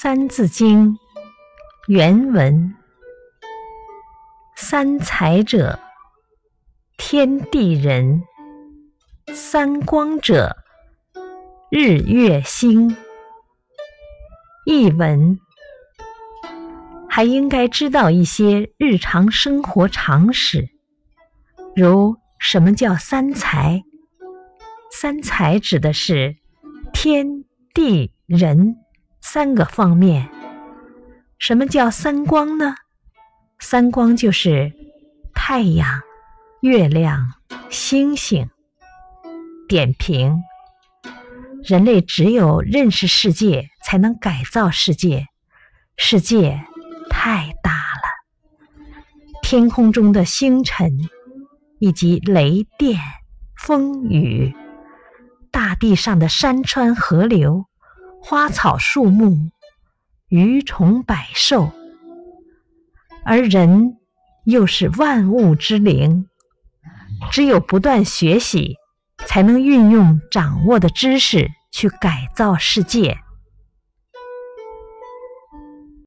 三字经》原文：三才者，天地人；三光者，日月星。译文：还应该知道一些日常生活常识，如什么叫三才？三才指的是天地人。三个方面，什么叫三光呢？三光就是太阳、月亮、星星。点评：人类只有认识世界，才能改造世界。世界太大了，天空中的星辰，以及雷电、风雨，大地上的山川河流。花草树木、鱼虫百兽，而人又是万物之灵。只有不断学习，才能运用掌握的知识去改造世界。